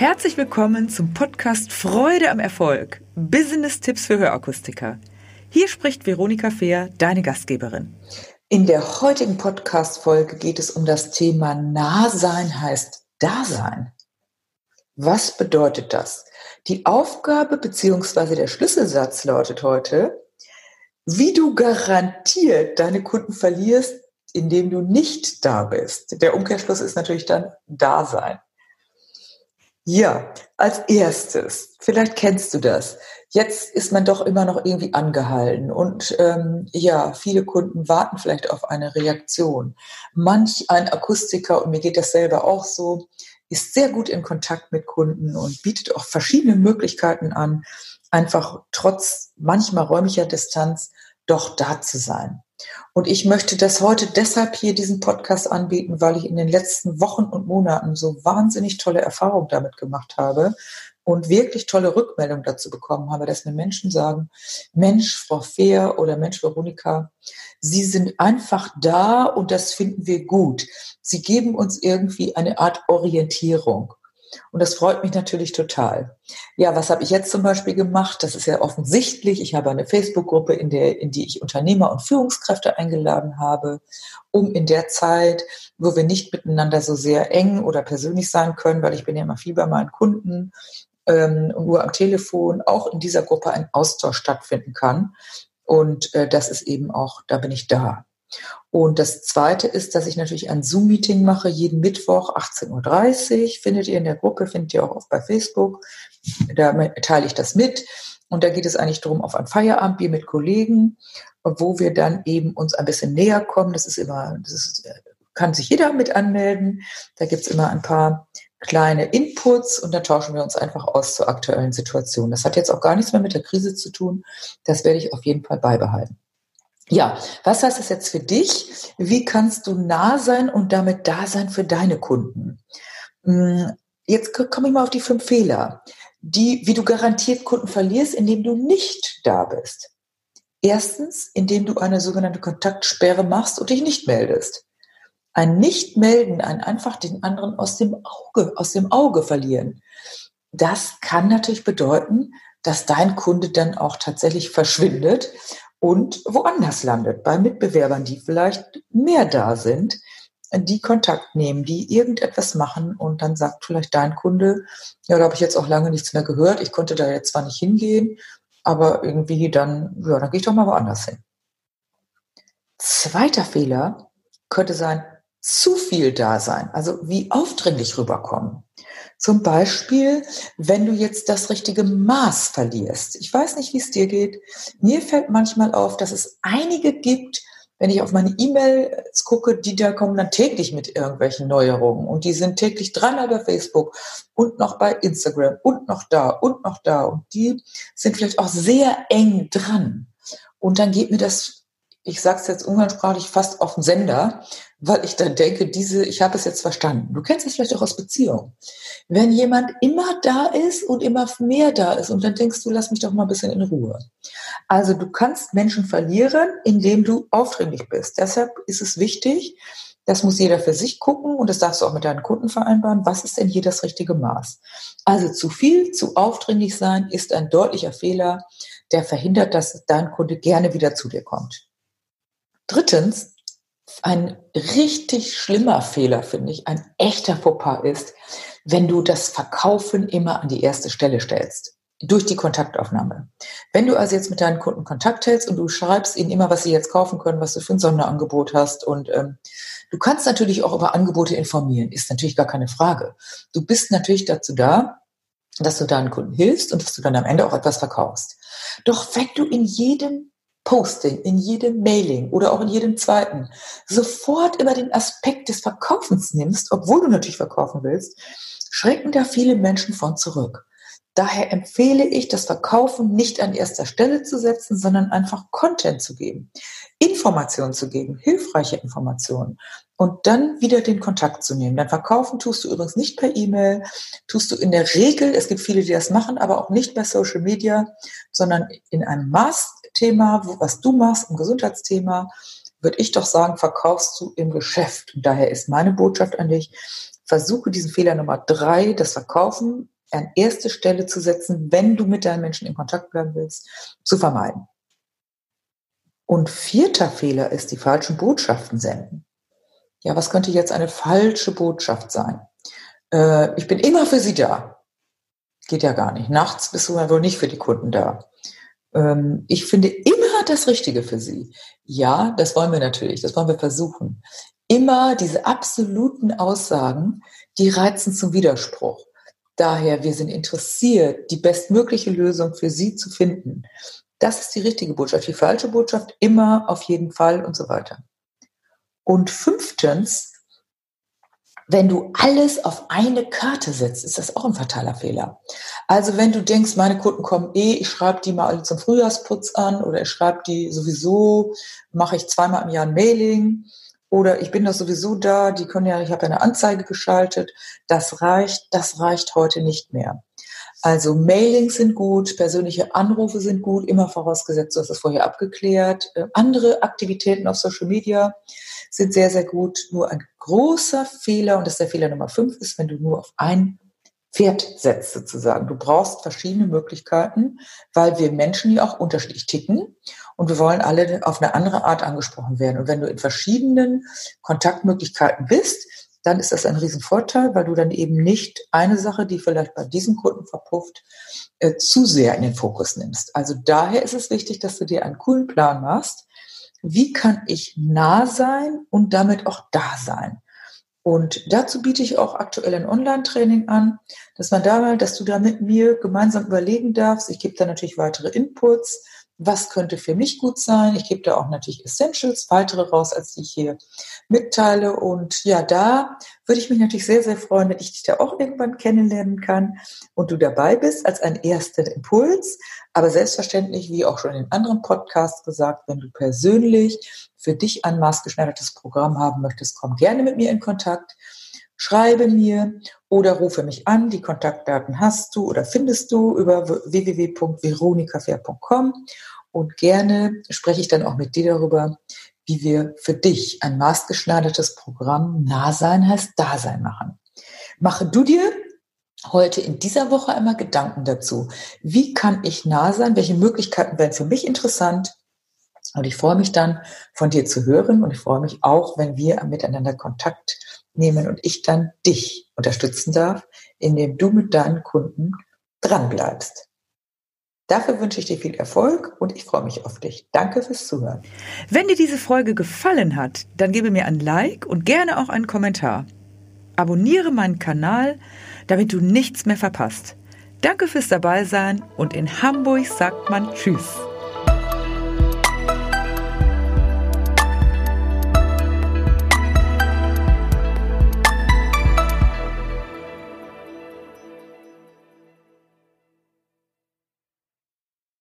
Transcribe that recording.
Herzlich willkommen zum Podcast Freude am Erfolg. Business-Tipps für Hörakustiker. Hier spricht Veronika Fehr, deine Gastgeberin. In der heutigen Podcast-Folge geht es um das Thema Nahsein heißt Dasein. Was bedeutet das? Die Aufgabe bzw. der Schlüsselsatz lautet heute, wie du garantiert deine Kunden verlierst, indem du nicht da bist. Der Umkehrschluss ist natürlich dann Dasein. Ja, als erstes, vielleicht kennst du das. Jetzt ist man doch immer noch irgendwie angehalten und ähm, ja, viele Kunden warten vielleicht auf eine Reaktion. Manch ein Akustiker, und mir geht das selber auch so, ist sehr gut in Kontakt mit Kunden und bietet auch verschiedene Möglichkeiten an, einfach trotz manchmal räumlicher Distanz doch da zu sein. Und ich möchte das heute deshalb hier diesen Podcast anbieten, weil ich in den letzten Wochen und Monaten so wahnsinnig tolle Erfahrungen damit gemacht habe und wirklich tolle Rückmeldungen dazu bekommen habe, dass mir Menschen sagen, Mensch, Frau Fehr oder Mensch, Veronika, Sie sind einfach da und das finden wir gut. Sie geben uns irgendwie eine Art Orientierung. Und das freut mich natürlich total. Ja, was habe ich jetzt zum Beispiel gemacht? Das ist ja offensichtlich. Ich habe eine Facebook-Gruppe, in, der, in die ich Unternehmer und Führungskräfte eingeladen habe, um in der Zeit, wo wir nicht miteinander so sehr eng oder persönlich sein können, weil ich bin ja immer viel bei meinen Kunden ähm, und nur am Telefon, auch in dieser Gruppe ein Austausch stattfinden kann. Und äh, das ist eben auch, da bin ich da. Und das Zweite ist, dass ich natürlich ein Zoom-Meeting mache, jeden Mittwoch 18.30 Uhr. Findet ihr in der Gruppe, findet ihr auch oft bei Facebook. Da teile ich das mit. Und da geht es eigentlich darum, auf ein Feierabendbier mit Kollegen, wo wir dann eben uns ein bisschen näher kommen. Das ist immer, das ist, kann sich jeder mit anmelden. Da gibt's immer ein paar kleine Inputs und dann tauschen wir uns einfach aus zur aktuellen Situation. Das hat jetzt auch gar nichts mehr mit der Krise zu tun. Das werde ich auf jeden Fall beibehalten. Ja, was heißt das jetzt für dich? Wie kannst du nah sein und damit da sein für deine Kunden? Hm, jetzt komme ich mal auf die fünf Fehler, die, wie du garantiert Kunden verlierst, indem du nicht da bist. Erstens, indem du eine sogenannte Kontaktsperre machst und dich nicht meldest. Ein Nicht-Melden, ein einfach den anderen aus dem Auge, aus dem Auge verlieren. Das kann natürlich bedeuten, dass dein Kunde dann auch tatsächlich verschwindet und woanders landet, bei Mitbewerbern, die vielleicht mehr da sind, die Kontakt nehmen, die irgendetwas machen und dann sagt vielleicht dein Kunde, ja, da habe ich jetzt auch lange nichts mehr gehört, ich konnte da jetzt zwar nicht hingehen, aber irgendwie dann, ja, dann gehe ich doch mal woanders hin. Zweiter Fehler könnte sein, zu viel da sein, also wie aufdringlich rüberkommen. Zum Beispiel, wenn du jetzt das richtige Maß verlierst. Ich weiß nicht, wie es dir geht. Mir fällt manchmal auf, dass es einige gibt, wenn ich auf meine E-Mails gucke, die da kommen dann täglich mit irgendwelchen Neuerungen und die sind täglich dreimal bei Facebook und noch bei Instagram und noch da und noch da und die sind vielleicht auch sehr eng dran. Und dann geht mir das ich sage es jetzt umgangssprachlich, fast auf den Sender, weil ich dann denke, diese, ich habe es jetzt verstanden. Du kennst es vielleicht auch aus Beziehungen. Wenn jemand immer da ist und immer mehr da ist und dann denkst du, lass mich doch mal ein bisschen in Ruhe. Also du kannst Menschen verlieren, indem du aufdringlich bist. Deshalb ist es wichtig, das muss jeder für sich gucken und das darfst du auch mit deinen Kunden vereinbaren. Was ist denn hier das richtige Maß? Also zu viel, zu aufdringlich sein ist ein deutlicher Fehler, der verhindert, dass dein Kunde gerne wieder zu dir kommt. Drittens, ein richtig schlimmer Fehler, finde ich, ein echter Fauxpas ist, wenn du das Verkaufen immer an die erste Stelle stellst. Durch die Kontaktaufnahme. Wenn du also jetzt mit deinen Kunden Kontakt hältst und du schreibst ihnen immer, was sie jetzt kaufen können, was du für ein Sonderangebot hast und ähm, du kannst natürlich auch über Angebote informieren, ist natürlich gar keine Frage. Du bist natürlich dazu da, dass du deinen Kunden hilfst und dass du dann am Ende auch etwas verkaufst. Doch wenn du in jedem Posting, in jedem Mailing oder auch in jedem zweiten sofort immer den Aspekt des Verkaufens nimmst, obwohl du natürlich verkaufen willst, schrecken da viele Menschen von zurück. Daher empfehle ich, das Verkaufen nicht an erster Stelle zu setzen, sondern einfach Content zu geben, Informationen zu geben, hilfreiche Informationen und dann wieder den Kontakt zu nehmen. Dann verkaufen tust du übrigens nicht per E-Mail, tust du in der Regel, es gibt viele, die das machen, aber auch nicht bei Social Media, sondern in einem Maßthema, was du machst, im Gesundheitsthema, würde ich doch sagen, verkaufst du im Geschäft. Und daher ist meine Botschaft an dich, versuche diesen Fehler Nummer drei, das Verkaufen an erste Stelle zu setzen, wenn du mit deinen Menschen in Kontakt bleiben willst, zu vermeiden. Und vierter Fehler ist die falschen Botschaften senden. Ja, was könnte jetzt eine falsche Botschaft sein? Äh, ich bin immer für Sie da. Geht ja gar nicht. Nachts bist du ja wohl nicht für die Kunden da. Ähm, ich finde immer das Richtige für Sie. Ja, das wollen wir natürlich. Das wollen wir versuchen. Immer diese absoluten Aussagen, die reizen zum Widerspruch. Daher, wir sind interessiert, die bestmögliche Lösung für Sie zu finden. Das ist die richtige Botschaft. Die falsche Botschaft immer auf jeden Fall und so weiter. Und fünftens, wenn du alles auf eine Karte setzt, ist das auch ein fataler Fehler. Also wenn du denkst, meine Kunden kommen eh, ich schreibe die mal zum Frühjahrsputz an oder ich schreibe die sowieso, mache ich zweimal im Jahr ein Mailing oder ich bin doch sowieso da, die können ja, ich habe ja eine Anzeige geschaltet, das reicht, das reicht heute nicht mehr. Also Mailings sind gut, persönliche Anrufe sind gut, immer vorausgesetzt, du hast es vorher abgeklärt. Äh, andere Aktivitäten auf Social Media sind sehr, sehr gut. Nur ein großer Fehler, und das ist der Fehler Nummer fünf, ist, wenn du nur auf ein Pferd setzt sozusagen. Du brauchst verschiedene Möglichkeiten, weil wir Menschen ja auch unterschiedlich ticken und wir wollen alle auf eine andere Art angesprochen werden. Und wenn du in verschiedenen Kontaktmöglichkeiten bist, dann ist das ein Riesenvorteil, weil du dann eben nicht eine Sache, die vielleicht bei diesem Kunden verpufft, äh, zu sehr in den Fokus nimmst. Also daher ist es wichtig, dass du dir einen coolen Plan machst. Wie kann ich nah sein und damit auch da sein? Und dazu biete ich auch aktuell ein Online-Training an, dass man da dass du da mit mir gemeinsam überlegen darfst. Ich gebe da natürlich weitere Inputs was könnte für mich gut sein. Ich gebe da auch natürlich Essentials, weitere raus, als die ich hier mitteile. Und ja, da würde ich mich natürlich sehr, sehr freuen, wenn ich dich da auch irgendwann kennenlernen kann und du dabei bist als ein erster Impuls. Aber selbstverständlich, wie auch schon in anderen Podcasts gesagt, wenn du persönlich für dich ein maßgeschneidertes Programm haben möchtest, komm gerne mit mir in Kontakt schreibe mir oder rufe mich an. Die Kontaktdaten hast du oder findest du über www.veronikafair.com und gerne spreche ich dann auch mit dir darüber, wie wir für dich ein maßgeschneidertes Programm Nahsein heißt Dasein machen. Mache du dir heute in dieser Woche einmal Gedanken dazu. Wie kann ich nah sein? Welche Möglichkeiten wären für mich interessant? Und ich freue mich dann, von dir zu hören und ich freue mich auch, wenn wir miteinander Kontakt nehmen und ich dann dich unterstützen darf, indem du mit deinen Kunden dranbleibst. Dafür wünsche ich dir viel Erfolg und ich freue mich auf dich. Danke fürs Zuhören. Wenn dir diese Folge gefallen hat, dann gebe mir ein Like und gerne auch einen Kommentar. Abonniere meinen Kanal, damit du nichts mehr verpasst. Danke fürs Dabeisein und in Hamburg sagt man Tschüss.